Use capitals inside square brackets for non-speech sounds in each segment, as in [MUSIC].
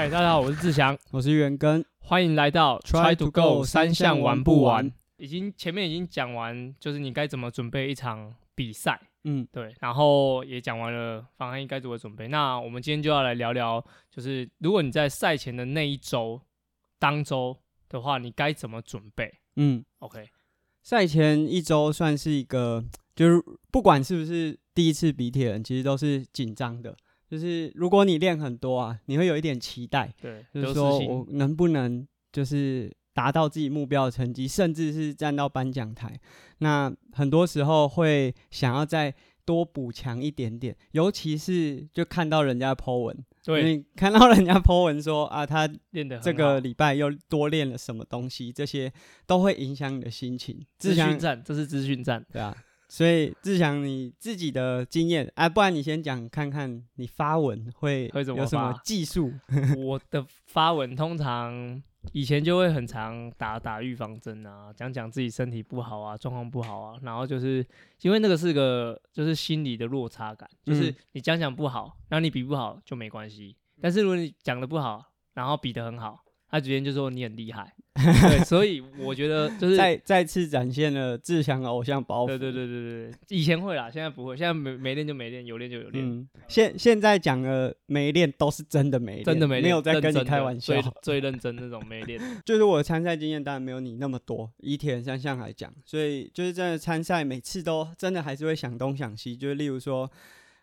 嗨，大家好，我是志祥，我是元根，欢迎来到 Try to go 三项玩不完？已经前面已经讲完，就是你该怎么准备一场比赛，嗯，对，然后也讲完了方案应该如何准备。那我们今天就要来聊聊，就是如果你在赛前的那一周当周的话，你该怎么准备？嗯，OK，赛前一周算是一个，就是不管是不是第一次比铁人，其实都是紧张的。就是如果你练很多啊，你会有一点期待，对，就是说我能不能就是达到自己目标的成绩，甚至是站到颁奖台。那很多时候会想要再多补强一点点，尤其是就看到人家 po 文，对你看到人家 po 文说啊，他练的这个礼拜又多练了什么东西，这些都会影响你的心情。资讯站，这是资讯站。对啊，[LAUGHS] 所以志祥你自己的经验，啊、不然你先讲看看你发文会会怎么有什么技术？[LAUGHS] 我的发文通常以前就会很常打打预防针啊，讲讲自己身体不好啊，状况不好啊，然后就是因为那个是个就是心理的落差感，就是嗯你讲讲不好，然后你比不好就没关系，但是如果你讲的不好，然后比的很好，他直接就说你很厉害，[LAUGHS] 对，所以我觉得就是再再次展现了志祥的偶像包袱。对对对对对，以前会啦，现在不会，现在没没练就没练，有练就有练。嗯，现现在讲的没练都是真的没练，真的没练，没有在跟你开玩笑最。最认真那种没练。[LAUGHS] 就是我的参赛经验当然没有你那么多，以铁人三项来讲，所以就是真的参赛每次都真的还是会想东想西，就是例如说，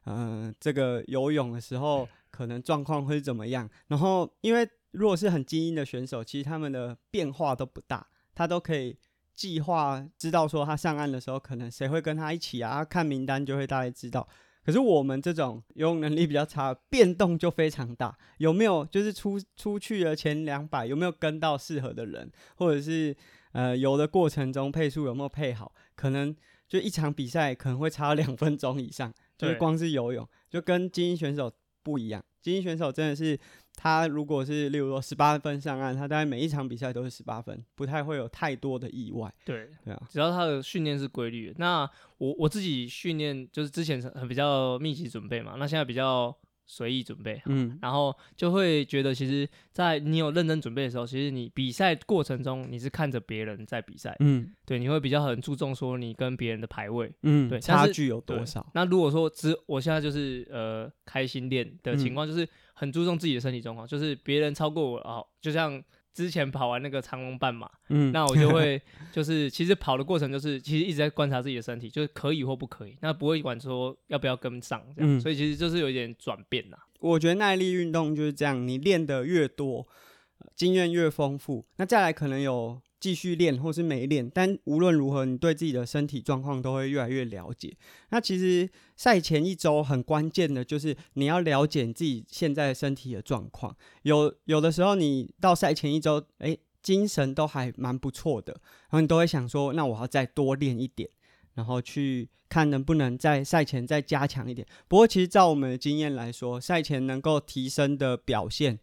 嗯、这个游泳的时候可能状况会怎么样，然后因为如果是很精英的选手，其实他们的变化都不大，他都可以计划知道说他上岸的时候可能谁会跟他一起啊，他看名单就会大概知道。可是我们这种游泳能力比较差，变动就非常大。有没有就是出出去的前两百，有没有跟到适合的人，或者是呃游的过程中配速有没有配好？可能就一场比赛可能会差两分钟以上，就是光是游泳就跟精英选手不一样。精英选手真的是他如果是例如说十八分上岸，他大概每一场比赛都是十八分，不太会有太多的意外。对，对啊，只要他的训练是规律的。那我我自己训练就是之前是很比较密集准备嘛，那现在比较随意准备，嗯然后就会觉得其实，在你有认真准备的时候，其实你比赛过程中你是看着别人在比赛，嗯对，你会比较很注重说你跟别人的排位。嗯，对差距有多少？那如果说只我现在就是呃开心练的情嗯况，就是很注重自己的身体状况，就是别人超过我哦，就像之前跑完那个长龙半马，嗯，那我就会 [LAUGHS] 就是其实跑的过程就是其实一直在观察自己的身体，就是可以或不可以，那不会管说要不要跟上这样，嗯所以其实就是有一点转变啦。我觉得耐力运动就是这样，你练得越多，呃经验越丰富，那再来可能有继续练或是没练，但无论如何，你对自己的身体状况都会越来越了解。那其实赛前一周很关键的就是你要了解你自己现在身体的状况。有有的时候你到赛前一周，诶，精神都还蛮不错的，然后你都会想说，那我要再多练一点。然后去看能不能在赛前再加强一点。不过，其实照我们的经验来说，赛前能够提升的表现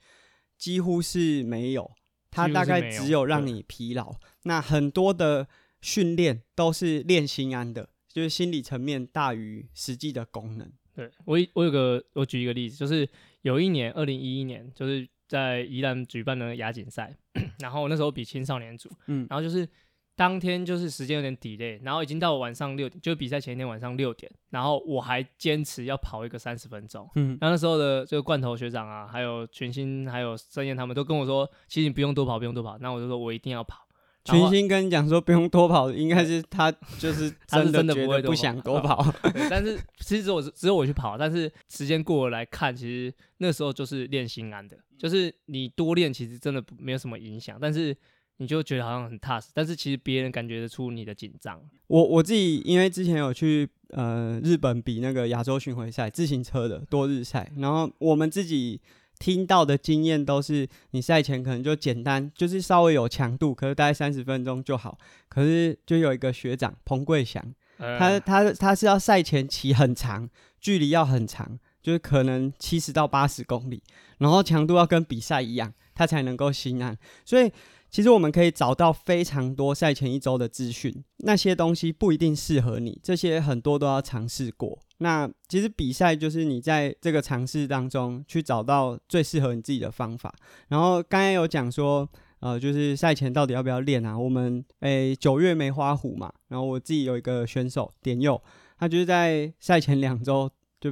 几乎是没有，它大概只有让你疲劳。那很多的训练都是练心安的，就是心理层面大于实际的功能。对我我有个我举一个例子，就是有一年二零一一年，就是在宜兰举办的亚锦赛，[COUGHS] 然后那时候比青少年组，嗯然后就是当天就是时间有点 delay，然后已经到晚上六点，就比赛前一天晚上六点，然后我还坚持要跑一个三十分钟。嗯然后那时候的这个罐头学长啊，还有群星，还有盛燕他们都跟我说，其实你不用多跑，不用多跑。那我就说我一定要跑。然后群星跟你讲说不用多跑，应该是他就是 [LAUGHS] 他是真的不会不想跑多跑。[LAUGHS] 但是其实我只有我去跑，但是时间过了来看，其实那时候就是练心安的，就是你多练其实真的没有什么影响，但是你就觉得好像很踏实，但是其实别人感觉得出你的紧张。我我自己因为之前有去呃日本比那个亚洲巡回赛自行车的多日赛，然后我们自己听到的经验都是，你赛前可能就简单，就是稍微有强度，可是大概三十分钟就好。可是就有一个学长彭贵祥，呃他他他是要赛前骑很长，距离要很长，就是可能七十到八十公里，然后强度要跟比赛一样，他才能够心安。所以其实我们可以找到非常多赛前一周的资讯，那些东西不一定适合你，这些很多都要尝试过。那其实比赛就是你在这个尝试当中去找到最适合你自己的方法。然后刚才有讲说，呃，就是赛前到底要不要练啊？我们诶九月梅花湖嘛，然后我自己有一个选手点佑，他就是在赛前两周就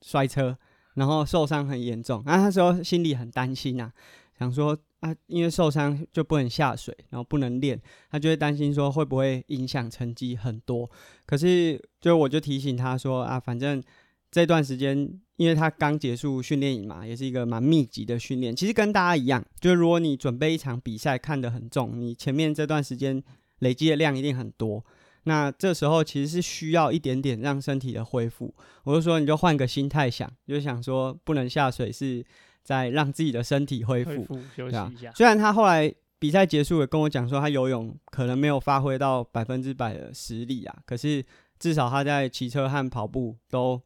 摔车，然后受伤很严重，然后那时候心里很担心啊，想说啊，因为受伤就不能下水，然后不能练，他就会担心说会不会影响成绩很多。可是就我就提醒他说啊，反正这段时间，因为他刚结束训练营嘛，也是一个蛮密集的训练，其实跟大家一样，就是如果你准备一场比赛看得很重，你前面这段时间累积的量一定很多。那这时候其实是需要一点点让身体的恢复。我就说，你就换个心态想，就想说不能下水是在让自己的身体恢复，休息一下。虽然他后来比赛结束也跟我讲说，他游泳可能没有发挥到百分之百的实力啊，可是至少他在骑车和跑步都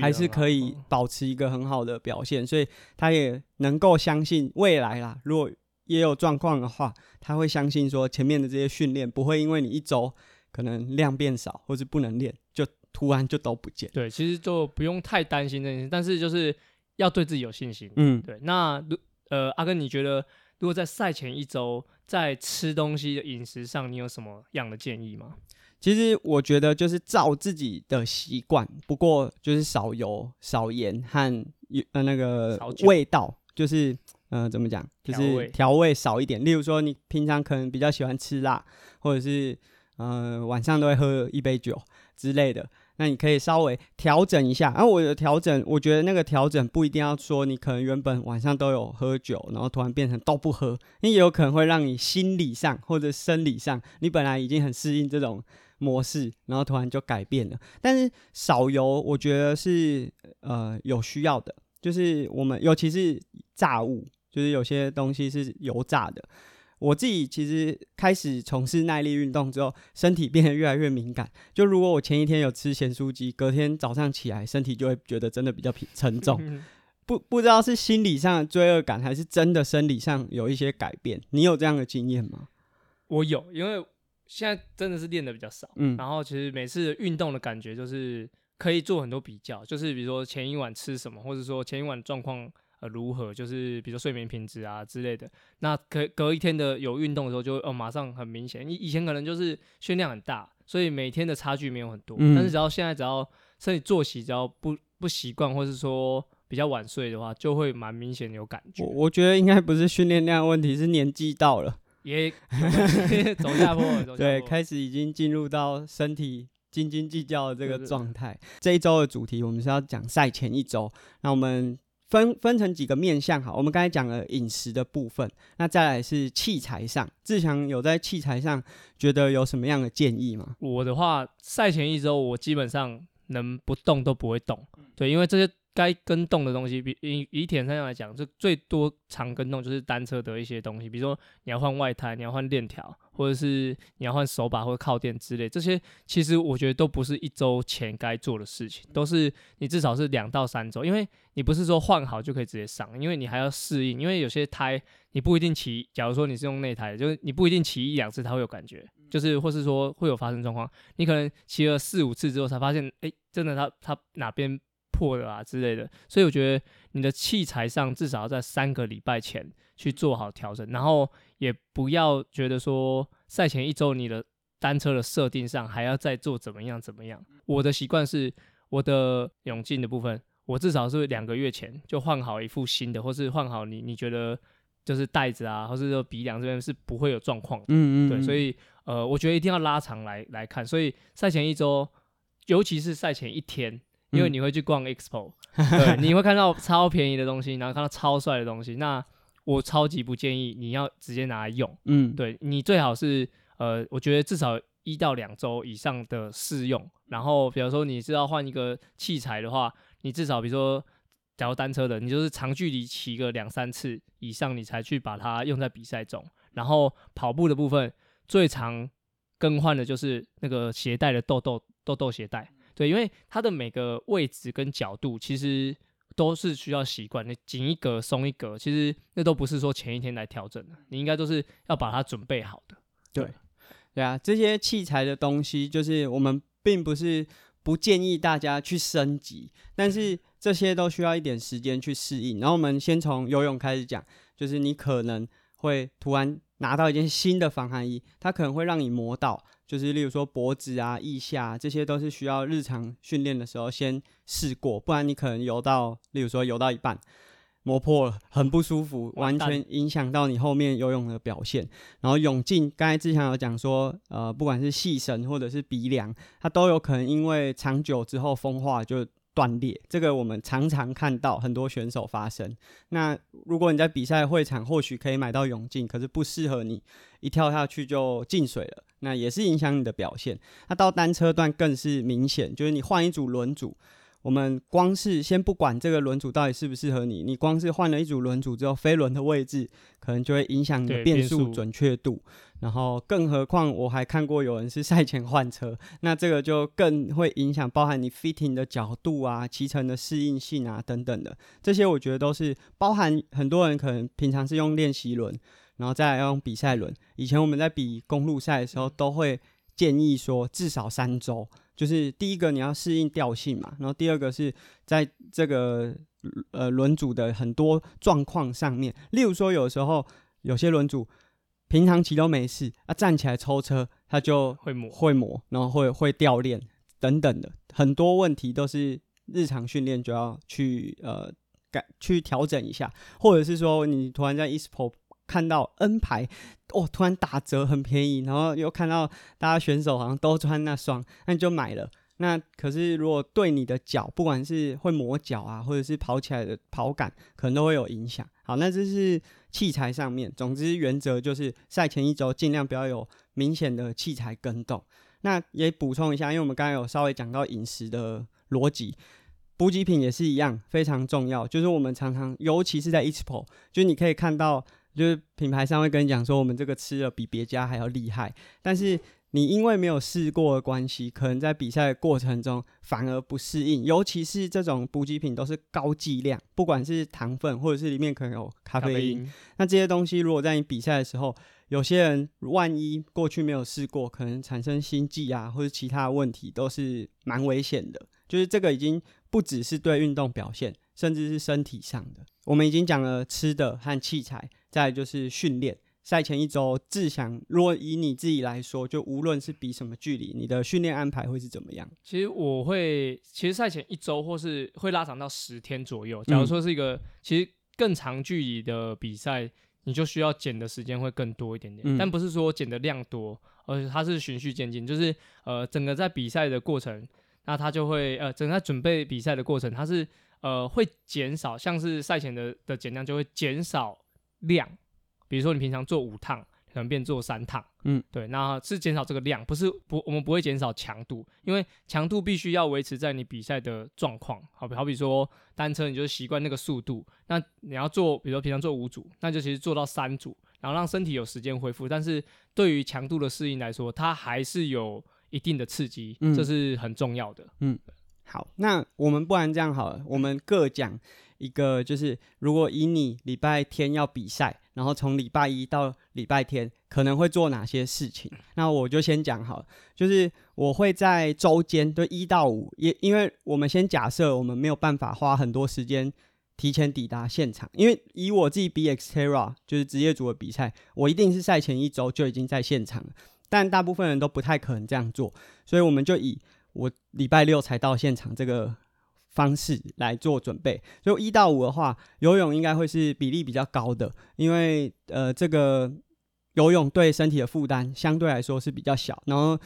还是可以保持一个很好的表现，所以他也能够相信未来啦。如果也有状况的话，他会相信说前面的这些训练不会因为你一周。可能量变少，或是不能练，就突然就都不见。对，其实就不用太担心这件事，但是就是要对自己有信心。嗯，对。那呃，阿根，你觉得如果在赛前一周在吃东西的饮食上，你有什么样的建议吗？其实我觉得就是照自己的习惯，不过就是少油、少盐和呃那个味道，就是呃怎么讲，就是调味少一点。例如说，你平常可能比较喜欢吃辣，或者是。呃，晚上都会喝一杯酒之类的，那你可以稍微调整一下。然后我的调整，我觉得那个调整不一定要说你可能原本晚上都有喝酒，然后突然变成都不喝，因为也有可能会让你心理上或者生理上，你本来已经很适应这种模式，然后突然就改变了。但是少油，我觉得是呃有需要的，就是我们尤其是炸物，就是有些东西是油炸的。我自己其实开始从事耐力运动之后，身体变得越来越敏感。就如果我前一天有吃咸酥鸡，隔天早上起来身体就会觉得真的比较沉重。不不知道是心理上的罪恶感，还是真的生理上有一些改变。你有这样的经验吗？我有，因为现在真的是练的比较少。嗯，然后其实每次运动的感觉就是可以做很多比较，就是比如说前一晚吃什么，或者说前一晚状况。呃，如何就是比如说睡眠品质啊之类的，那隔隔一天的有运动的时候，就哦马上很明显。你以前可能就是训练很大，所以每天的差距没有很多。但是只要现在只要身体作息只要不不习惯，或是说比较晚睡的话，就会蛮明显有感觉。我我觉得应该不是训练量问题，是年纪到了，[LAUGHS] 也 [LAUGHS] 走下坡。对，开始已经进入到身体斤斤计较的这个状态。这一周的主题我们是要讲赛前一周，那我们。分分成几个面向哈，我们刚才讲了饮食的部分，那再来是器材上，志强有在器材上觉得有什么样的建议吗？我的话，赛前一周我基本上能不动都不会动，对，因为这些。该跟动的东西，比以以铁三项来讲，就最多常跟动就是单车的一些东西，比如说你要换外胎，你要换链条，或者是你要换手把或者靠垫之类，这些其实我觉得都不是一周前该做的事情，都是你至少是两到三周，因为你不是说换好就可以直接上，因为你还要适应，因为有些胎你不一定骑，假如说你是用内胎，就是你不一定骑一两次它会有感觉，就是或是说会有发生状况，你可能骑了四五次之后才发现，哎，真的它它哪边。破的啊之类的，所以我觉得你的器材上至少要在三个礼拜前去做好调整，然后也不要觉得说赛前一周你的单车的设定上还要再做怎么样怎么样。我的习惯是，我的泳镜的部分，我至少是两个月前就换好一副新的，或是换好你你觉得就是带子啊，或是说鼻梁这边是不会有状况的。嗯嗯。对，所以呃，我觉得一定要拉长来来看。所以赛前一周，尤其是赛前一天。因为你会去逛 expo，[LAUGHS] 对，你会看到超便宜的东西，然后看到超帅的东西。那我超级不建议你要直接拿来用，嗯，对你最好是呃，我觉得至少一到两周以上的试用。然后，比如说你是要换一个器材的话，你至少比如说，假如单车的，你就是长距离骑个两三次以上，你才去把它用在比赛中。然后跑步的部分，最常更换的就是那个鞋带的豆豆豆豆鞋带。对，因为它的每个位置跟角度其实都是需要习惯。你紧一格松一格，其实那都不是说前一天来调整的，你应该都是要把它准备好的。对，对啊，这些器材的东西，就是我们并不是不建议大家去升级，但是这些都需要一点时间去适应。然后我们先从游泳开始讲，就是你可能会突然拿到一件新的防寒衣，它可能会让你磨到，就是例如说脖子啊、腋下，这些都是需要日常训练的时候先试过，不然你可能游到，例如说游到一半。磨破了，很不舒服，完全影响到你后面游泳的表现。然后泳镜，刚才之前有讲说，呃，不管是细绳或者是鼻梁，它都有可能因为长久之后风化就断裂。这个我们常常看到很多选手发生。那如果你在比赛会场或许可以买到泳镜，可是不适合你，一跳下去就进水了，那也是影响你的表现。那到单车段更是明显，就是你换一组轮组。我们光是先不管这个轮组到底适不适合你，你光是换了一组轮组之后，飞轮的位置可能就会影响你的变速准确度。然后，更何况我还看过有人是赛前换车，那这个就更会影响，包含你 fitting 的角度啊、骑乘的适应性啊等等的。这些我觉得都是包含很多人可能平常是用练习轮，然后再来用比赛轮。以前我们在比公路赛的时候，都会建议说至少三周。就是第一个你要适应调性嘛，然后第二个是在这个呃轮组的很多状况上面，例如说有时候有些轮组平常骑都没事，啊站起来抽车它就会磨会磨，然后会会掉链等等的很多问题都是日常训练就要去呃改去调整一下，或者是说你突然在 ESPO。看到 N 牌哦，突然打折很便宜，然后又看到大家选手好像都穿那双，那你就买了。那可是如果对你的脚，不管是会磨脚啊，或者是跑起来的跑感，可能都会有影响。好，那这是器材上面。总之原则就是赛前一周尽量不要有明显的器材跟动。那也补充一下，因为我们刚刚有稍微讲到饮食的逻辑，补给品也是一样非常重要。就是我们常常，尤其是在 EXPO，就是你可以看到。就是品牌商会跟你讲说，我们这个吃了比别家还要厉害，但是你因为没有试过的关系，可能在比赛过程中反而不适应。尤其是这种补给品都是高剂量，不管是糖分或者是里面可能有咖啡因，那这些东西如果在你比赛的时候，有些人万一过去没有试过，可能产生心悸啊或者其他问题，都是蛮危险的。就是这个已经不只是对运动表现，甚至是身体上的。我们已经讲了吃的和器材。再就是训练，赛前一周，自想，如果以你自己来说，就无论是比什么距离，你的训练安排会是怎么样？其实我会，其实赛前一周或是会拉长到十天左右。假如说是一个其实更长距离的比赛，你就需要减的时间会更多一点点，但不是说减的量多，而且它是循序渐进，就是呃，整个在比赛的过程，那它就会呃，整个准备比赛的过程，它是呃会减少，像是赛前的的减量就会减少。量，比如说你平常做五趟，可能变做三趟，嗯，对，那是减少这个量，不是不，我们不会减少强度，因为强度必须要维持在你比赛的状况，好比好比说单车，你就习惯那个速度，那你要做，比如说平常做五组，那就其实做到三组，然后让身体有时间恢复，但是对于强度的适应来说，它还是有一定的刺激，这是很重要的，嗯，好，那我们不然这样好了，我们各讲。一个就是，如果以你礼拜天要比赛，然后从礼拜一到礼拜天可能会做哪些事情？那我就先讲好了，就是我会在周间，对一到五，也因为我们先假设我们没有办法花很多时间提前抵达现场，因为以我自己 B X Terra 就是职业组的比赛，我一定是赛前一周就已经在现场了，但大部分人都不太可能这样做，所以我们就以我礼拜六才到现场这个。方式来做准备，就一到五的话，游泳应该会是比例比较高的，因为呃，这个游泳对身体的负担相对来说是比较小，然后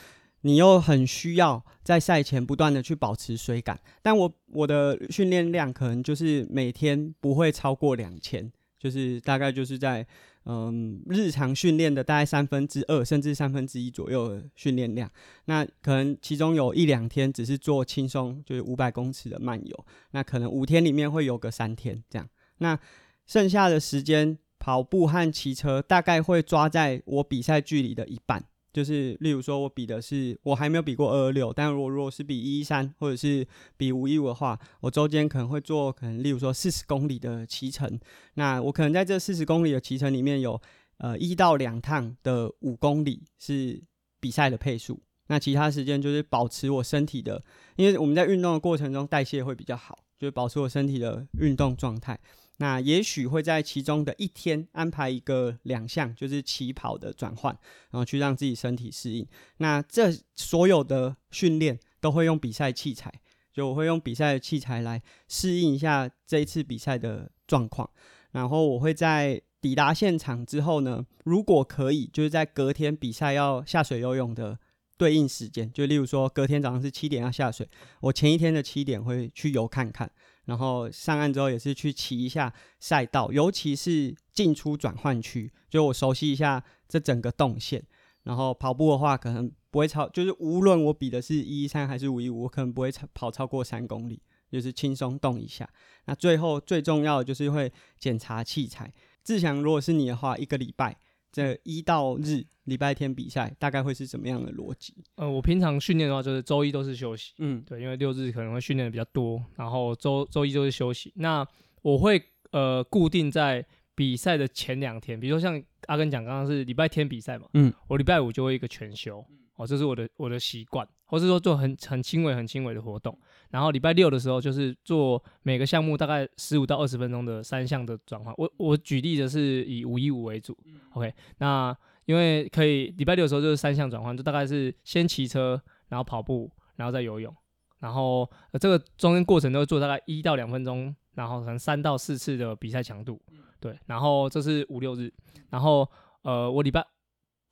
你又很需要在赛前不断的去保持水感，但我我的训练量可能就是每天不会超过两千，就是大概就是在。嗯，日常训练的大概三分之二甚至三分之一左右的训练量，那可能其中有一两天只是做轻松，就是五百公尺的慢游，那可能五天里面会有个三天这样，那剩下的时间跑步和骑车大概会抓在我比赛距离的一半，就是例如说我比的是我还没有比过二二六，但如果如果是比一一三或者是比五一五的话，我周间可能会做可能例如说四十公里的骑程，那我可能在这四十公里的骑程里面有呃一到两趟的五公里是比赛的配速，那其他时间就是保持我身体的，因为我们在运动的过程中代谢会比较好，就是保持我身体的运动状态。那也许会在其中的一天安排一个两项，就是起跑的转换，然后去让自己身体适应。那这所有的训练都会用比赛器材，就我会用比赛的器材来适应一下这一次比赛的状况。然后我会在抵达现场之后呢，如果可以，就是在隔天比赛要下水游泳的对应时间，就例如说隔天早上是七点要下水，我前一天的七点会去游看看。然后上岸之后也是去骑一下赛道，尤其是进出转换区，就我熟悉一下这整个动线。然后跑步的话，可能不会超，就是无论我比的是一一三还是五一五，我可能不会超跑超过三公里，就是轻松动一下。那最后最重要的就是会检查器材。志强，如果是你的话，一个礼拜。这一到日礼拜天比赛大概会是怎么样的逻辑？呃，我平常训练的话，就是周一都是休息。嗯，对，因为六日可能会训练的比较多，然后周周一就是休息。那我会呃固定在比赛的前两天，比如说像阿根讲刚刚是礼拜天比赛嘛，嗯，我礼拜五就会一个全休。哦，这是我的我的习惯，或是说做很很轻微很轻微的活动，然后礼拜六的时候就是做每个项目大概十五到二十分钟的三项的转换。我我举例的是以五一五为主，OK？那因为可以礼拜六的时候就是三项转换，就大概是先骑车，然后跑步，然后再游泳，然后这个中间过程都会做大概一到两分钟，然后可能三到四次的比赛强度，对，然后这是五六日，然后呃我礼拜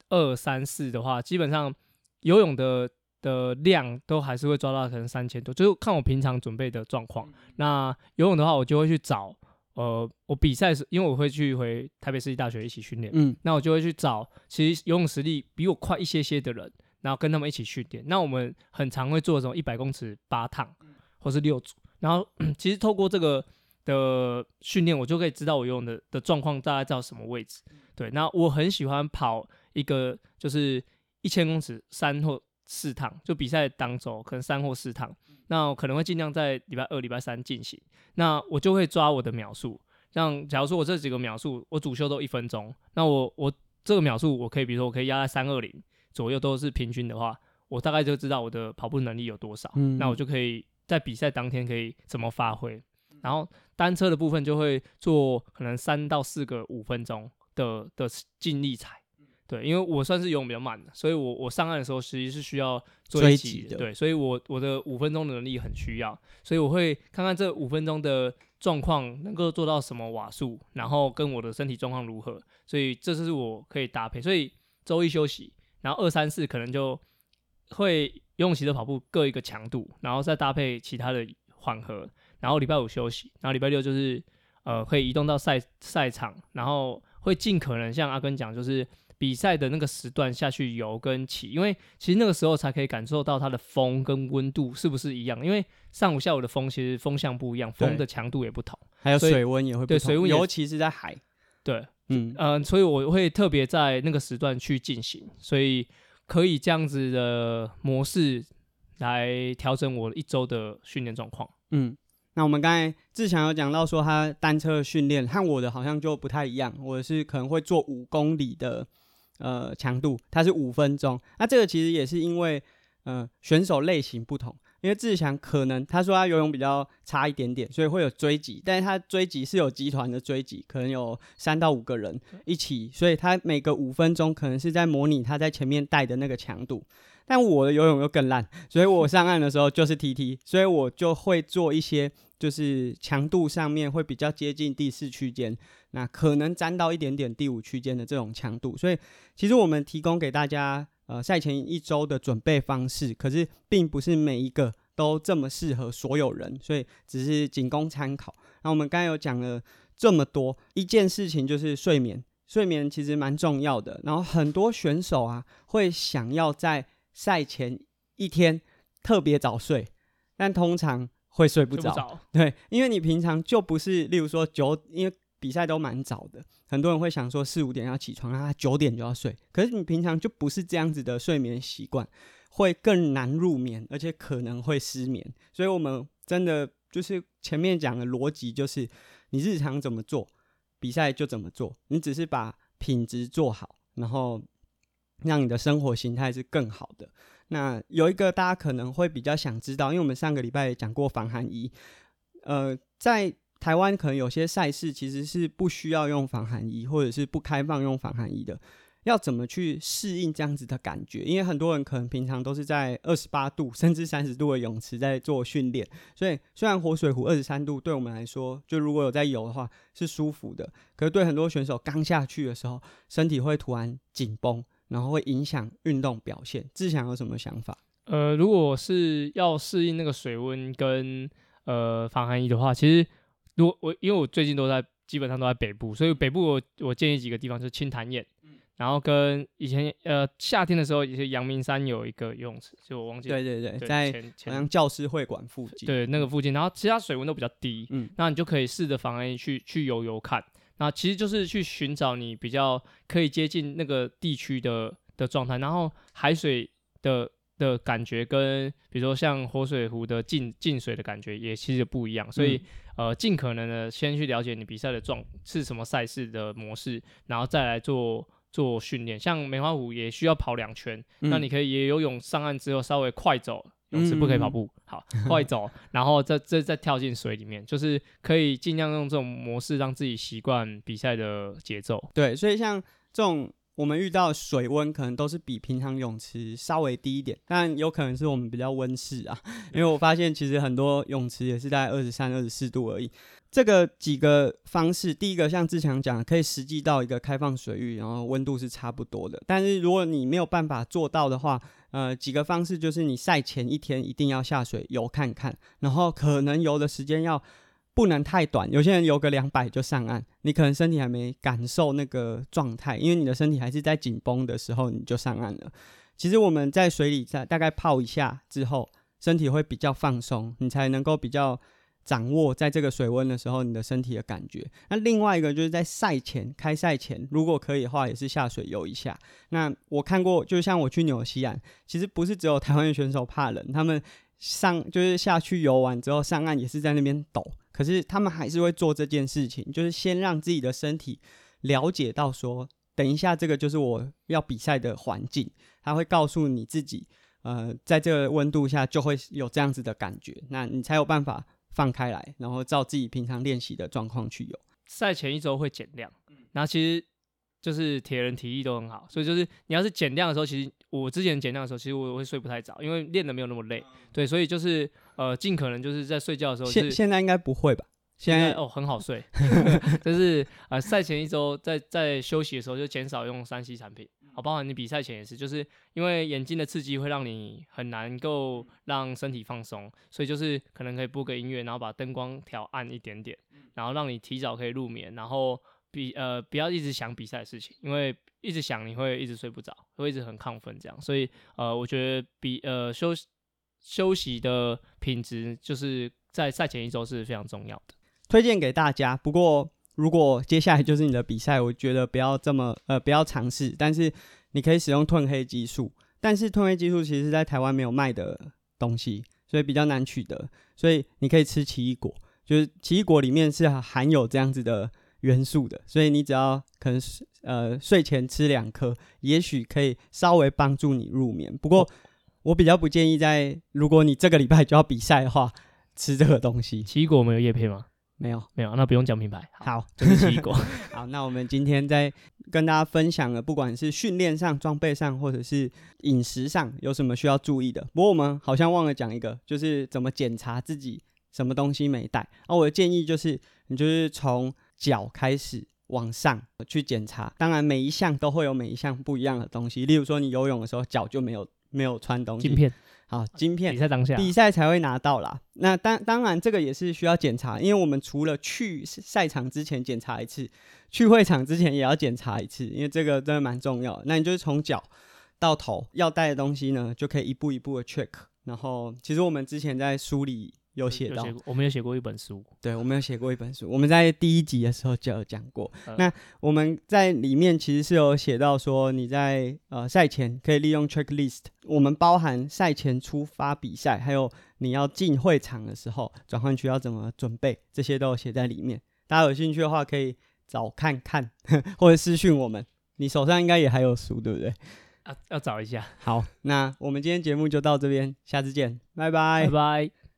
二三四的话，基本上。游泳的的量都还是会抓到可能三千多，就是看我平常准备的状况。那游泳的话，我就会去找，呃，我比赛时，因为我会去回台北市立大学一起训练，嗯，那我就会去找其实游泳实力比我快一些些的人，然后跟他们一起训练。那我们很常会做这种一百公尺八趟，或是六组。然后 [CLEARS THROAT] 其实透过这个的训练，我就可以知道我游泳的的状况大概在什么位置。对，那我很喜欢跑一个就是。一千公尺三或四趟，就比赛当周可能三或四趟，那我可能会尽量在礼拜二、礼拜三进行。那我就会抓我的秒数，像假如说我这几个秒数，我主修都一分钟，那我我这个秒数我可以，比如说我可以压在三二零左右，都是平均的话，我大概就知道我的跑步能力有多少。那我就可以在比赛当天可以怎么发挥。然后单车的部分就会做可能三到四个五分钟的的尽力踩。对，因为我算是游泳比较慢的，所以我我上岸的时候实际是需要追击的。对，所以我我的五分钟的能力很需要，所以我会看看这五分钟的状况能够做到什么瓦数，然后跟我的身体状况如何，所以这是我可以搭配。所以周一休息，然后二三四可能就会游泳、骑车、跑步各一个强度，然后再搭配其他的缓和，然后礼拜五休息，然后礼拜六就是呃可以移动到赛赛场，然后会尽可能像阿根讲就是。比赛的那个时段下去游跟骑，因为其实那个时候才可以感受到它的风跟温度是不是一样。因为上午下午的风其实风向不一样，风的强度也不同，还有水温也会对水温，尤其是在海。对，嗯嗯，所以我会特别在那个时段去进行，所以可以这样子的模式来调整我一周的训练状况。嗯。那我们刚才志强有讲到说，他单车训练和我的好像就不太一样。我是可能会做五公里的呃强度，它是五分钟。那这个其实也是因为呃选手类型不同，因为志强可能他说他游泳比较差一点点，所以会有追击，但是他追击是有集团的追击，可能有三到五个人一起，所以他每个五分钟可能是在模拟他在前面带的那个强度。但我的游泳又更烂，[LAUGHS] 所以我上岸的时候就是 T T，所以我就会做一些就是强度上面会比较接近第四区间，那可能沾到一点点第五区间的这种强度。所以其实我们提供给大家呃赛前一周的准备方式，可是并不是每一个都这么适合所有人，所以只是仅供参考。那我们刚才有讲了这么多，一件事情就是睡眠，睡眠其实蛮重要的。然后很多选手啊会想要在赛前一天特别早睡，但通常会睡不着。对，因为你平常就不是，例如说九，因为比赛都蛮早的，很多人会想说四五点要起床，啊九点就要睡。可是你平常就不是这样子的睡眠习惯，会更难入眠，而且可能会失眠。所以我们真的就是前面讲的逻辑，就是你日常怎么做，比赛就怎么做。你只是把品质做好，然后让你的生活形态是更好的。那有一个大家可能会比较想知道，因为我们上个礼拜也讲过防寒衣，呃，在台湾可能有些赛事其实是不需要用防寒衣，或者是不开放用防寒衣的。要怎么去适应这样子的感觉？因为很多人可能平常都是在二十八度甚至三十度的泳池在做训练，所以虽然活水湖二十三度对我们来说，就如果有在游的话是舒服的，可是对很多选手刚下去的时候，身体会突然紧绷，然后会影响运动表现。志强有什么想法？呃，如果是要适应那个水温跟呃防寒衣的话，其实如果我因为我最近都在基本上都在北部，所以北部我我建议几个地方就是青潭堰。然后跟以前呃夏天的时候，一些阳明山有一个游泳池，就我忘记对对对，在好像教师会馆附近，对那个附近。然后其他水温都比较低，嗯，那你就可以试着防寒衣去去游游看。那其实就是去寻找你比较可以接近那个地区的的状态。然后海水的的感觉跟比如说像活水湖的进进水的感觉也其实不一样。所以呃，尽可能的先去了解你比赛的状是什么赛事的模式，然后再来做。做训练，像梅花湖也需要跑两圈，那你可以也游泳上岸之后稍微快走，泳池不可以跑步，好快走，然后再再再跳进水里面，就是可以尽量用这种模式让自己习惯比赛的节奏。对，所以像这种我们遇到水温可能都是比平常泳池稍微低一点，但有可能是我们比较温室啊，[LAUGHS] 因为我发现其实很多泳池也是在二十三、二十四度而已。这个几个方式，第一个像志强讲，可以实际到一个开放水域，然后温度是差不多的。但是如果你没有办法做到的话，呃，几个方式就是你赛前一天一定要下水游看看，然后可能游的时间要不能太短。有些人游个两百就上岸，你可能身体还没感受那个状态，因为你的身体还是在紧绷的时候你就上岸了。其实我们在水里在大概泡一下之后，身体会比较放松，你才能够比较。掌握在这个水温的时候，你的身体的感觉。那另外一个就是在赛前开赛前，如果可以的话，也是下水游一下。那我看过，就像我去纽西兰，其实不是只有台湾的选手怕冷，他们上就是下去游完之后上岸也是在那边抖，可是他们还是会做这件事情，就是先让自己的身体了解到说，等一下这个就是我要比赛的环境，他会告诉你自己，呃，在这个温度下就会有这样子的感觉，那你才有办法。放开来，然后照自己平常练习的状况去游。赛前一周会减量，然后其实就是铁人体力都很好，所以就是你要是减量的时候，其实我之前减量的时候，其实我会睡不太早，因为练的没有那么累。对，所以就是呃，尽可能就是在睡觉的时候。现现在应该不会吧？现在哦很好睡，[LAUGHS] 就是呃赛前一周在在休息的时候就减少用三 C 产品。好，包含你比赛前也是，就是因为眼睛的刺激会让你很难够让身体放松，所以就是可能可以播个音乐，然后把灯光调暗一点点，然后让你提早可以入眠，然后比呃不要一直想比赛的事情，因为一直想你会一直睡不着，会一直很亢奋这样，所以呃我觉得比呃休休息的品质就是在赛前一周是非常重要的，推荐给大家。不过。如果接下来就是你的比赛，我觉得不要这么呃不要尝试，但是你可以使用褪黑激素，但是褪黑激素其实在台湾没有卖的东西，所以比较难取得，所以你可以吃奇异果，就是奇异果里面是含有这样子的元素的，所以你只要可能呃睡前吃两颗，也许可以稍微帮助你入眠。不过我比较不建议在如果你这个礼拜就要比赛的话吃这个东西。奇异果没有叶片吗？没有，没有，那不用讲品牌。好，就是奇异果。[LAUGHS] [LAUGHS] 好，那我们今天在跟大家分享了，不管是训练上、装备上，或者是饮食上，有什么需要注意的。不过我们好像忘了讲一个，就是怎么检查自己什么东西没带。啊，我的建议就是，你就是从脚开始往上去检查。当然，每一项都会有每一项不一样的东西。例如说，你游泳的时候脚就没有没有穿东西。镜片。好，晶片比赛当下，比赛才会拿到啦。那当当然，这个也是需要检查，因为我们除了去赛场之前检查一次，去会场之前也要检查一次，因为这个真的蛮重要。那你就是从脚到头要带的东西呢，就可以一步一步的 check。然后，其实我们之前在梳理有写到，过，我们有写过一本书，对，我们有写过一本书，我们在第一集的时候就有讲过。呃那我们在里面其实是有写到说，你在呃赛前可以利用 checklist，我们包含赛前出发比赛，还有你要进会场的时候，转换区要怎么准备，这些都有写在里面。大家有兴趣的话，可以找看看，[LAUGHS] 或者私讯我们。你手上应该也还有书，对不对？啊，要找一下，好，那我们今天节目就到这边，下次见，拜拜拜拜。